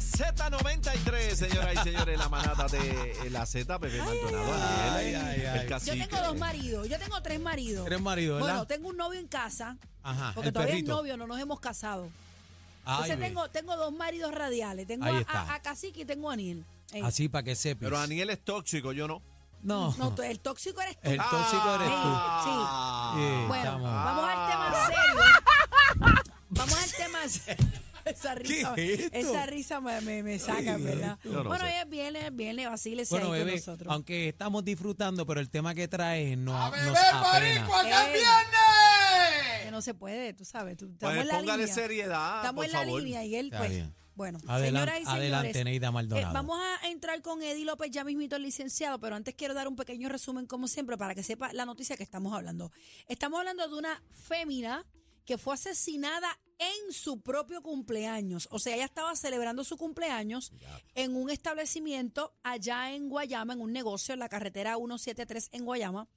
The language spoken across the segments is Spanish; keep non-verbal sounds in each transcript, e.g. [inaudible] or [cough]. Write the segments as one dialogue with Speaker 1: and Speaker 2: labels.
Speaker 1: Z93, señoras y señores, la manada de la Z, Bebé Maldonado,
Speaker 2: ay, ay, ay.
Speaker 1: el
Speaker 2: Yo
Speaker 3: tengo dos maridos, yo tengo tres maridos.
Speaker 2: Tres maridos, ¿verdad?
Speaker 3: Bueno, tengo un novio en casa,
Speaker 2: Ajá,
Speaker 3: porque
Speaker 2: el
Speaker 3: todavía
Speaker 2: perrito.
Speaker 3: es novio, no nos hemos casado.
Speaker 2: Ay,
Speaker 3: Entonces
Speaker 2: ve.
Speaker 3: tengo, tengo dos maridos radiales, tengo
Speaker 2: Ahí
Speaker 3: a,
Speaker 2: está.
Speaker 3: a- a Cacique y tengo a Aniel. Ey.
Speaker 2: Así para que sepas.
Speaker 1: Pero Aniel es tóxico, yo no.
Speaker 2: No.
Speaker 3: No, tú- el tóxico eres tú.
Speaker 2: El tóxico eres tú.
Speaker 1: Ah.
Speaker 2: Sí,
Speaker 3: Bueno,
Speaker 2: estamos-
Speaker 3: vamos al tema serio. Vamos al tema serio. [laughs] Esa risa,
Speaker 2: ¿Qué es esto?
Speaker 3: esa risa me, me, me saca, ¿verdad?
Speaker 1: No
Speaker 3: bueno,
Speaker 1: sé.
Speaker 3: es viernes, es viernes,
Speaker 2: Bueno,
Speaker 3: ahí con
Speaker 2: bebé,
Speaker 3: nosotros.
Speaker 2: aunque estamos disfrutando, pero el tema que traes no, nos
Speaker 4: beber
Speaker 2: apena.
Speaker 4: boricua, que viernes!
Speaker 3: No se puede, tú sabes. tú- estamos
Speaker 1: Pues
Speaker 3: en la
Speaker 1: póngale
Speaker 3: línea.
Speaker 1: seriedad,
Speaker 3: Estamos
Speaker 1: por
Speaker 3: en la
Speaker 1: favor.
Speaker 3: línea y él,
Speaker 2: Está
Speaker 3: pues,
Speaker 2: bien.
Speaker 3: bueno,
Speaker 2: Adelan-
Speaker 3: señoras y señores,
Speaker 2: adelante, Neida Maldonado.
Speaker 3: eh, vamos a entrar con Eddie López ya mismito el licenciado, pero antes quiero dar un pequeño resumen, como siempre, para que sepa la noticia que estamos hablando. Estamos hablando de una fémina que fue asesinada en su propio cumpleaños. O sea, ella estaba celebrando su cumpleaños en un establecimiento allá en Guayama, en un negocio en la carretera 173 en Guayama.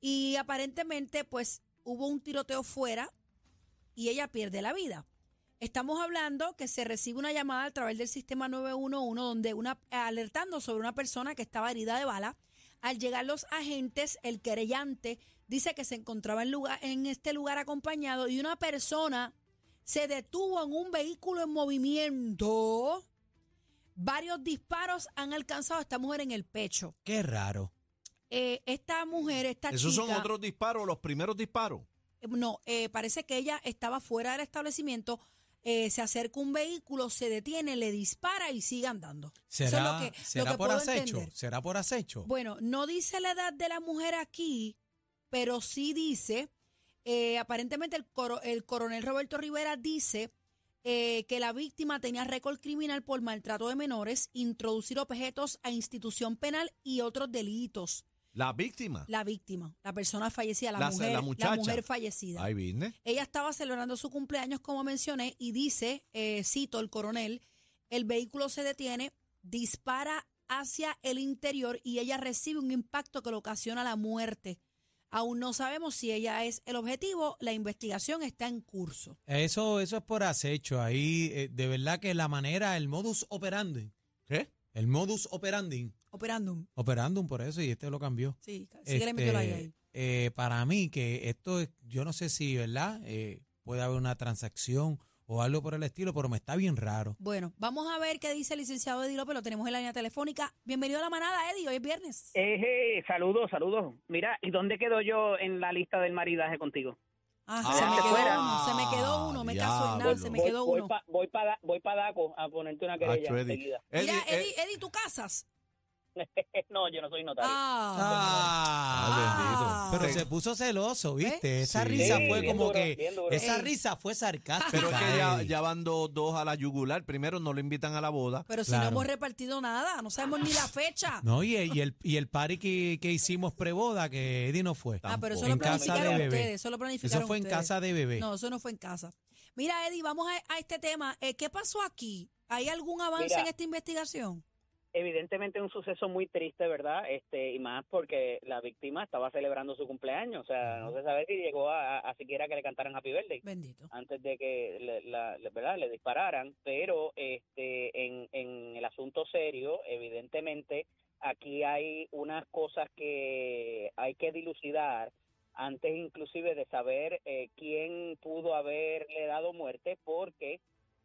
Speaker 3: Y aparentemente, pues, hubo un tiroteo fuera y ella pierde la vida. Estamos hablando que se recibe una llamada a través del sistema 911 donde una alertando sobre una persona que estaba herida de bala. Al llegar los agentes, el querellante dice que se encontraba en, lugar, en este lugar acompañado y una persona se detuvo en un vehículo en movimiento. Varios disparos han alcanzado a esta mujer en el pecho.
Speaker 2: Qué raro.
Speaker 3: Eh, esta mujer, esta
Speaker 1: ¿Esos
Speaker 3: chica...
Speaker 1: son otros disparos, los primeros disparos?
Speaker 3: Eh, No, eh, parece que ella estaba fuera del establecimiento, eh, se acerca un vehículo, se detiene, le dispara y sigue andando. Eso es
Speaker 2: ¿Será,
Speaker 3: lo que,
Speaker 2: será por acecho?
Speaker 3: entender.
Speaker 2: ¿Será por acecho?
Speaker 3: Bueno, no dice la edad de la mujer aquí, pero sí dice, eh, aparentemente el, coro- el coronel Roberto Rivera dice eh, que la víctima tenía récord criminal por maltrato de menores, introducir objetos a institución penal y otros delitos.
Speaker 1: La víctima.
Speaker 3: La víctima, la persona fallecida, la,
Speaker 1: La-
Speaker 3: mujer,
Speaker 1: la
Speaker 3: mujer fallecida.
Speaker 1: Ahí vine.
Speaker 3: Ella estaba celebrando su cumpleaños, como mencioné, y dice, eh, cito el coronel, el vehículo se detiene, dispara hacia el interior y ella recibe un impacto que le ocasiona la muerte. Aún no sabemos si ella es el objetivo, la investigación está en curso.
Speaker 2: Eso, eso es por acecho. Ahí, eh, de verdad que la manera, el modus operandi,
Speaker 1: ¿Qué?
Speaker 2: el modus operandi,
Speaker 3: Operandum.
Speaker 2: operandum por eso, y este lo cambió.
Speaker 3: Sí, síguele metiendo ahí, ahí.
Speaker 2: eh, para mí que esto es, yo no sé si, ¿verdad? Eh, puede haber una transacción o algo por el estilo, pero me está bien raro.
Speaker 3: Bueno, vamos a ver qué dice el licenciado Eddie López, lo tenemos en la línea telefónica. Bienvenido a la manada, Eddie, hoy es viernes.
Speaker 4: Eh, saludos, saludos. Mira, ¿y dónde quedo yo en la lista del maridaje contigo?
Speaker 3: Ah,
Speaker 1: Ah,
Speaker 3: se me quedó
Speaker 4: fuera.
Speaker 3: uno, se me quedó uno, me caso en nada, se me
Speaker 4: voy,
Speaker 3: quedó
Speaker 4: voy
Speaker 3: uno.
Speaker 4: pa- voy para voy pa Daco a ponerte una querella
Speaker 1: Acho, Eddie.
Speaker 4: enseguida.
Speaker 3: Mira,
Speaker 1: Eddie, eh,
Speaker 3: Eddie, Eddie, ¿tú casas? [laughs]
Speaker 4: no, yo no soy notario.
Speaker 2: Ah,
Speaker 1: Ah,
Speaker 2: pero
Speaker 1: bendito.
Speaker 2: se puso celoso, ¿viste?
Speaker 3: ¿Eh?
Speaker 2: Esa
Speaker 1: Sí.
Speaker 2: risa fue como
Speaker 4: duro,
Speaker 2: que, esa risa fue sarcástica.
Speaker 1: Pero es que ya, van dos, dos a la yugular. Primero no lo invitan a la boda.
Speaker 3: Pero si no hemos repartido nada, no sabemos ni la fecha.
Speaker 2: No, y, y el, y el party que, que hicimos preboda, que Eddie no fue.
Speaker 3: ah, pero eso lo
Speaker 2: En casa de
Speaker 3: planificaron
Speaker 2: bebé.
Speaker 3: ustedes, eso lo planificaron
Speaker 2: Eso fue en
Speaker 3: ustedes.
Speaker 2: casa de bebé.
Speaker 3: No, eso no fue en casa. Mira, Eddie, vamos a, a este tema. Eh, ¿Qué pasó aquí? ¿Hay algún avance
Speaker 4: Mira.
Speaker 3: en esta investigación?
Speaker 4: Evidentemente un suceso muy triste, ¿verdad? Este y más porque la víctima estaba celebrando su cumpleaños, o sea, no se sabe si llegó a, a, siquiera que le cantaran Happy Birthday.
Speaker 3: Bendito.
Speaker 4: antes de que le, la- ¿verdad? le dispararan, pero este en, en el asunto serio, evidentemente, aquí hay unas cosas que hay que dilucidar antes inclusive de saber eh, quién pudo haberle dado muerte, porque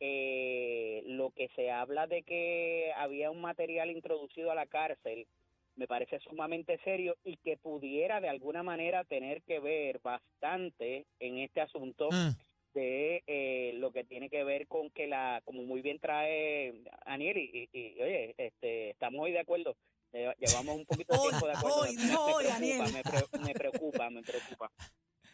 Speaker 4: eh, lo que se habla de que había un material introducido a la cárcel me parece sumamente serio y que pudiera de alguna manera tener que ver bastante en este asunto
Speaker 2: Ah,
Speaker 4: de eh, lo que tiene que ver con que la, como muy bien trae Aniel, y, y- y, oye, este, estamos hoy de acuerdo, eh, llevamos un poquito de tiempo de acuerdo.
Speaker 3: hoy,
Speaker 4: me,
Speaker 3: dijo
Speaker 4: me preocupa, me, pre- me preocupa, me preocupa.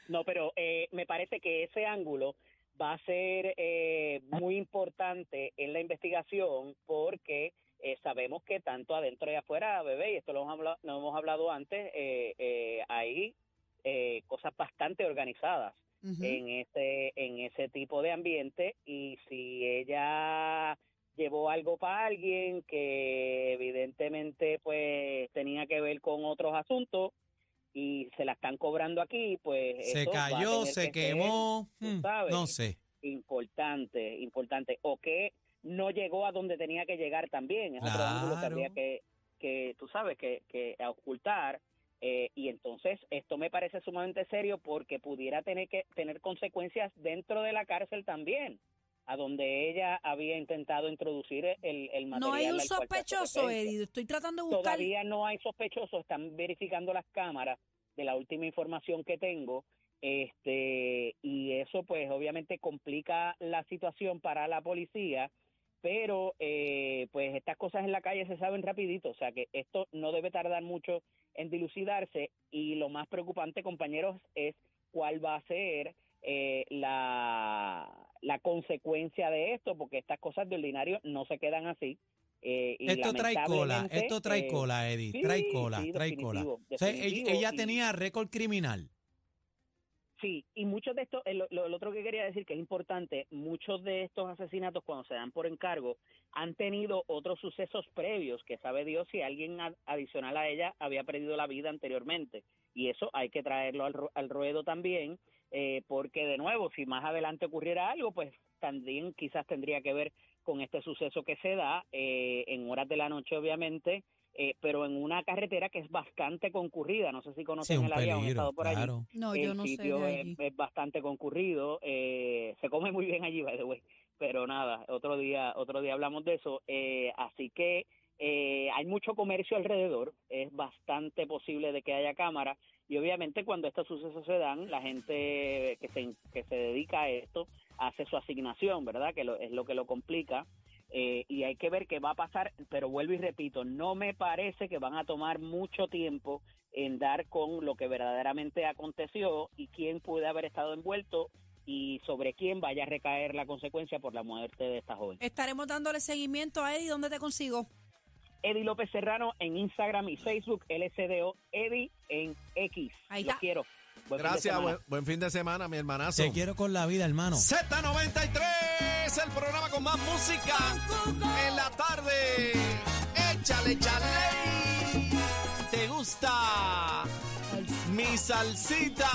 Speaker 4: No, pero eh, me parece que ese ángulo va a ser eh, muy importante en la investigación porque eh, sabemos que tanto adentro y afuera, bebé, y esto lo hemos hablado, lo hemos hablado antes, eh, eh, hay eh, cosas bastante organizadas en ese en ese tipo de ambiente. Y si ella llevó algo para alguien que evidentemente pues tenía que ver con otros asuntos y se la están cobrando aquí pues
Speaker 2: Se cayó, se
Speaker 4: que
Speaker 2: quemó.
Speaker 4: tú
Speaker 2: mm,
Speaker 4: sabes.
Speaker 2: No sé.
Speaker 4: importante importante o que no llegó a donde tenía que llegar también es otro ángulo que
Speaker 2: Claro.
Speaker 4: habría que que tú sabes que, que ocultar eh, y entonces esto me parece sumamente serio porque pudiera tener que tener consecuencias dentro de la cárcel también, a donde ella había intentado introducir el, el material.
Speaker 3: No hay un sospechoso. Eddie. Estoy tratando de buscar.
Speaker 4: Todavía no hay sospechosos, están verificando las cámaras de la última información que tengo. Este, y eso pues obviamente complica la situación para la policía, pero eh, pues estas cosas en la calle se saben rapidito, o sea que esto no debe tardar mucho en dilucidarse y lo más preocupante compañeros es cuál va a ser eh, la, la consecuencia de esto, porque estas cosas de ordinario no se quedan así. eh, y
Speaker 2: Esto trae cola, esto trae
Speaker 4: eh,
Speaker 2: cola, Eddie.
Speaker 4: sí,
Speaker 2: trae cola,
Speaker 4: sí,
Speaker 2: trae cola.
Speaker 4: definitivo,
Speaker 2: O sea, ella,
Speaker 4: y-
Speaker 2: tenía récord criminal.
Speaker 4: Sí, y muchos de estos, el- lo, lo otro que quería decir que es importante, muchos de estos asesinatos cuando se dan por encargo han tenido otros sucesos previos, que sabe Dios si alguien ad- adicional a ella había perdido la vida anteriormente. Y eso hay que traerlo al, al ruedo también, eh, porque de nuevo, si más adelante ocurriera algo, pues también quizás tendría que ver con este suceso que se da eh, en horas de la noche, obviamente, eh, pero en una carretera que es bastante concurrida. No sé si
Speaker 2: Sí,
Speaker 4: conocen
Speaker 2: un
Speaker 4: el área han estado por allí
Speaker 2: claro.
Speaker 3: No, yo no sé de
Speaker 4: es,
Speaker 3: allí.
Speaker 4: es bastante concurrido, eh, se come muy bien allí, by the way, pero nada, otro día, otro día hablamos de eso, eh, así que eh, hay mucho comercio alrededor, es bastante posible de que haya cámara y obviamente cuando estos sucesos se dan, la gente que se, que se dedica a esto hace su asignación, ¿verdad? Que lo, es lo que lo complica. eh, y hay que ver qué va a pasar, pero vuelvo y repito, no me parece que van a tomar mucho tiempo en dar con lo que verdaderamente aconteció y quién puede haber estado envuelto y sobre quién vaya a recaer la consecuencia por la muerte de esta joven.
Speaker 3: Estaremos dándole seguimiento a Eddie. ¿Dónde te consigo?
Speaker 4: Eddie López Serrano en Instagram y Facebook, LSDO Eddie en X.
Speaker 3: Ahí
Speaker 4: Los quiero. Buen
Speaker 1: Gracias, buen, buen fin de semana, mi hermanazo.
Speaker 2: Te quiero con la vida, hermano.
Speaker 1: Z93, el programa con más música en la tarde. Échale, échale. ¿Te gusta mi salsita?